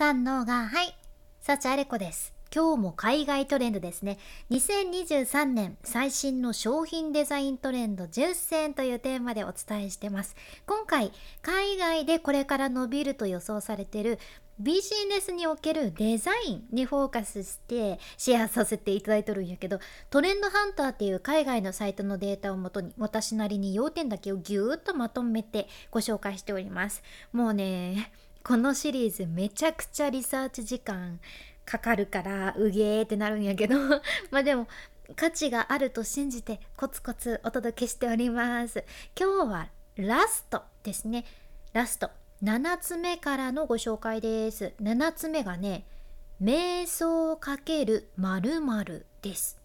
三のがはい幸あれ子です。今日も海外トレンドですね。2023年最新の商品デザイントレンド10選というテーマでお伝えしてます。今回海外でこれから伸びると予想されているビジネスにおけるデザインにフォーカスしてシェアさせていただいとるんやけどトレンドハンターっていう海外のサイトのデータをもとに私なりに要点だけをぎゅーっとまとめてご紹介しております。もうねこのシリーズめちゃくちゃリサーチ時間かかるからうげーってなるんやけど。まあでも価値があると信じてコツコツお届けしております。今日はラストですね。ラスト。7つ目からのご紹介です。7つ目がね瞑想×〇〇です。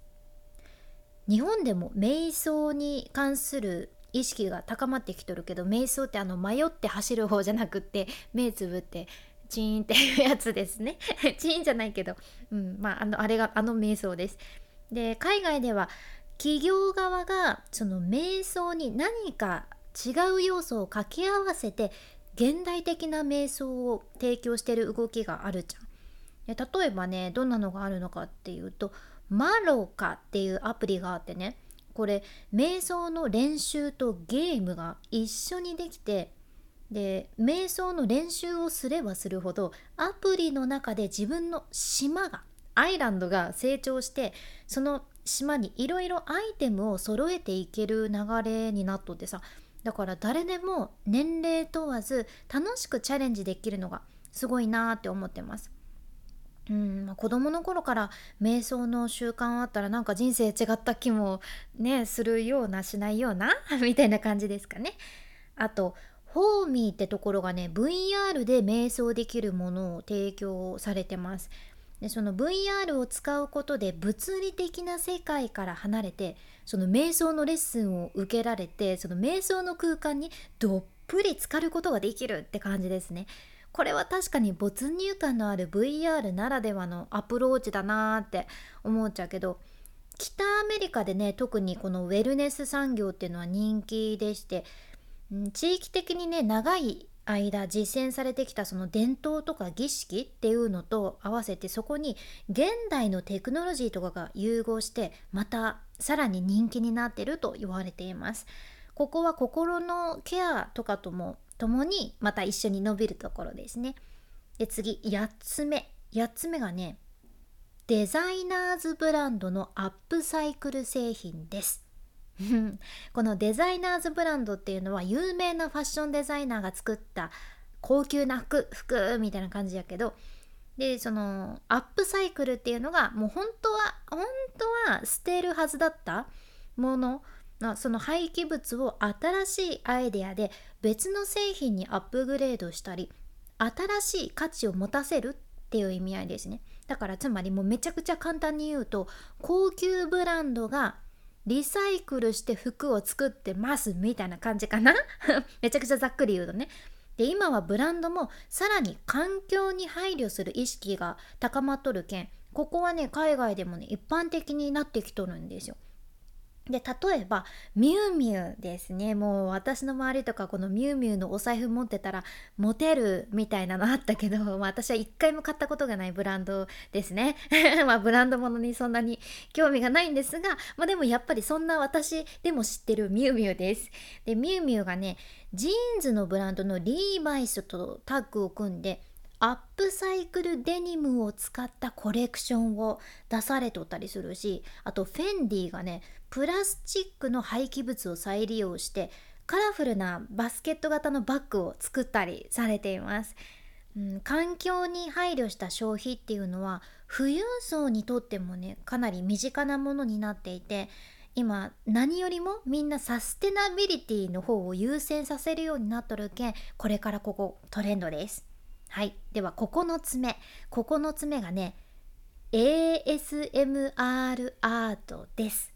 日本でも瞑想に関する意識が高まってきとるけど瞑想ってあの迷って走る方じゃなくって目つぶってチーンっていうやつですね。チーンじゃないけど、うん、まああのあれがあの瞑想です。で海外では企業側がその瞑想に何か違う要素を掛け合わせて現代的な瞑想を提供してる動きがあるじゃん。例えばねどんなのがあるのかっていうとマロカっていうアプリがあってね。これ瞑想の練習とゲームが一緒にできてで瞑想の練習をすればするほどアプリの中で自分の島がアイランドが成長してその島にいろいろアイテムを揃えていける流れになっとってさだから誰でも年齢問わず楽しくチャレンジできるのがすごいなーって思ってます。うんまあ、子供の頃から瞑想の習慣あったらなんか人生違った気もねするようなしないような みたいな感じですかね。あとホーミーってところがね VR で瞑想できるものを提供されてます。でその VR を使うことで物理的な世界から離れてその瞑想のレッスンを受けられてその瞑想の空間にどっぷり浸かることができるって感じですね。これは確かに没入感のある VR ならではのアプローチだなーって思っちゃうけど北アメリカでね特にこのウェルネス産業っていうのは人気でして、地域的にね長い間実践されてきたその伝統とか儀式っていうのと合わせてそこに現代のテクノロジーとかが融合してまたさらに人気になってると言われています。ここは心のケアとかとも共にまた一緒に伸びるところですね。で次8つ目。8つ目がねデザイナーズブランドのアップサイクル製品です。このデザイナーズブランドっていうのは有名なファッションデザイナーが作った高級な服服みたいな感じやけどでそのアップサイクルっていうのがもう本当は本当は捨てるはずだったものその廃棄物を新しいアイデアで別の製品にアップグレードしたり新しい価値を持たせるっていう意味合いですね。だからつまりもうめちゃくちゃ簡単に言うと高級ブランドがリサイクルして服を作ってますみたいな感じかな？めちゃくちゃざっくり言うとね。で今はブランドもさらに環境に配慮する意識が高まっとるけんここはね海外でもね一般的になってきとるんですよ。で例えばミュウミュウですね。もう私の周りとかこのミュウミュウのお財布持ってたらモテるみたいなのあったけど、まあ、私は一回も買ったことがないブランドですね。まあブランド物にそんなに興味がないんですが、まあ、でもやっぱりそんな私でも知ってるミュウミュウです。でミュウミュウがねジーンズのブランドのリーバイスとタッグを組んでアップサイクルデニムを使ったコレクションを出されとったりするしあとフェンディがねプラスチックの廃棄物を再利用してカラフルなバスケット型のバッグを作ったりされています、うん、環境に配慮した消費っていうのは富裕層にとってもねかなり身近なものになっていて今何よりもみんなサステナビリティの方を優先させるようになっとるけんこれからここトレンドです。はい。では9つ目9つ目がね ASMR アートです。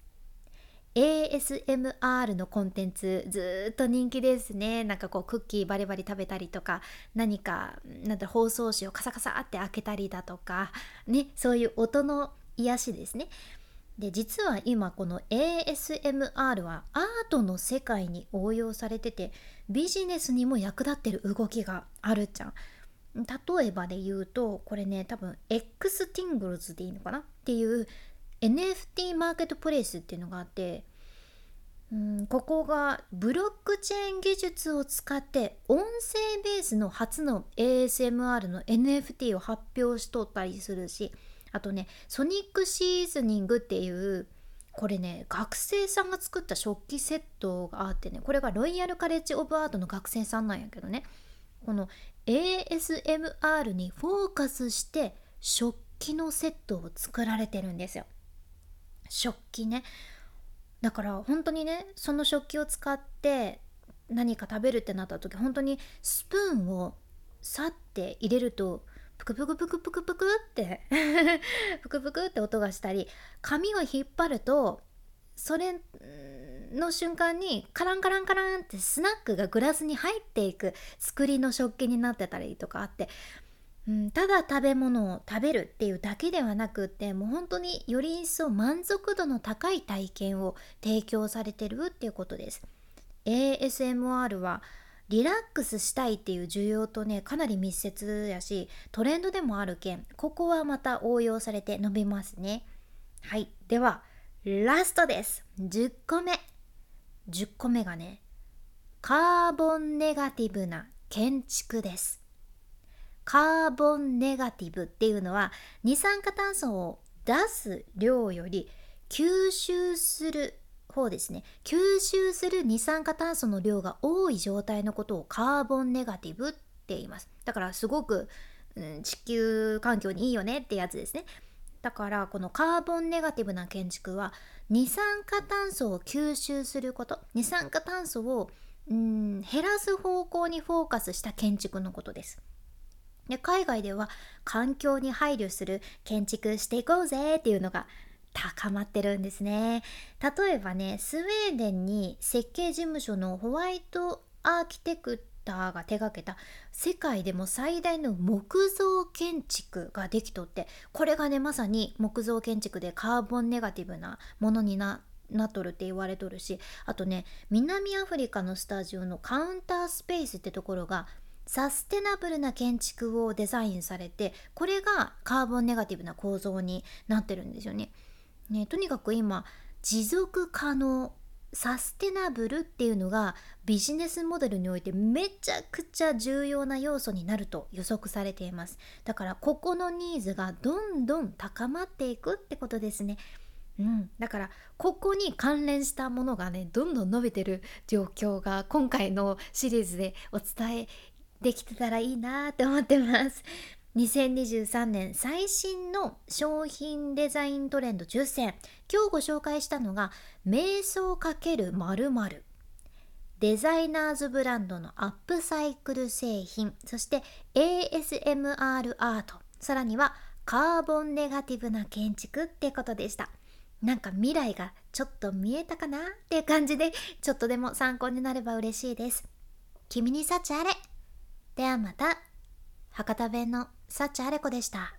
ASMR のコンテンツずっと人気ですね。なんかこうクッキーバリバリ食べたりとか何かなんて包装紙をカサカサって開けたりだとかねそういう音の癒しですね。で実は今この ASMR はアートの世界に応用されててビジネスにも役立ってる動きがあるじゃん。例えばで言うとこれね多分 X ティングルズでいいのかな？っていう NFT マーケットプレイスっていうのがあってうんここがブロックチェーン技術を使って音声ベースの初の ASMR の NFT を発表しとったりするしあとねソニックシーズニングっていうこれね学生さんが作った食器セットがあってねこれがロイヤルカレッジ・オブ・アートの学生さんなんやけどね。この ASMR にフォーカスして食器のセットを作られてるんですよ。食器ね。だから本当にねその食器を使って何か食べるってなった時本当にスプーンをさって入れるとプクプクプクプクプクって プクプクって音がしたり紙を引っ張るとそれの瞬間にカランカランカランってスナックがグラスに入っていく作りの食器になってたりとかあって、うん、ただ食べ物を食べるっていうだけではなくってもう本当により一層満足度の高い体験を提供されてるっていうことです。ASMR はリラックスしたいっていう需要とねかなり密接やしトレンドでもある件ここはまた応用されて伸びますね。はい。ではラストです。10個目。10個目がねカーボンネガティブな建築です。カーボンネガティブっていうのは二酸化炭素を出す量より吸収する方ですね。吸収する二酸化炭素の量が多い状態のことをカーボンネガティブって言います。だからすごく、うん、地球環境にいいよねってやつですね。だからこのカーボンネガティブな建築は二酸化炭素を吸収すること二酸化炭素をうん減らす方向にフォーカスした建築のことです。で海外では環境に配慮する建築していこうぜっていうのが高まってるんですね。例えばねスウェーデンに設計事務所のホワイトアーキテクターが手掛けた世界でも最大の木造建築ができとってこれがねまさに木造建築でカーボンネガティブなものにななっとるって言われとるしあとね南アフリカのスタジオのカウンタースペースってところがサステナブルな建築をデザインされてこれがカーボンネガティブな構造になってるんですよね。ね、とにかく今持続可能サステナブルっていうのがビジネスモデルにおいてめちゃくちゃ重要な要素になると予測されています。だからここのニーズがどんどん高まっていくってことですね。うん、だからここに関連したものがねどんどん伸びてる状況が今回のシリーズでお伝えできてたらいいなって思ってます。2023年最新の商品デザイントレンド10選今日ご紹介したのが瞑想×〇デザイナーズブランドのアップサイクル製品。そして ASMR アート。さらにはカーボンネガティブな建築ってことでした。なんか未来がちょっと見えたかなっていう感じでちょっとでも参考になれば嬉しいです。君に幸あれ。ではまた。博多弁の幸あれ子でした。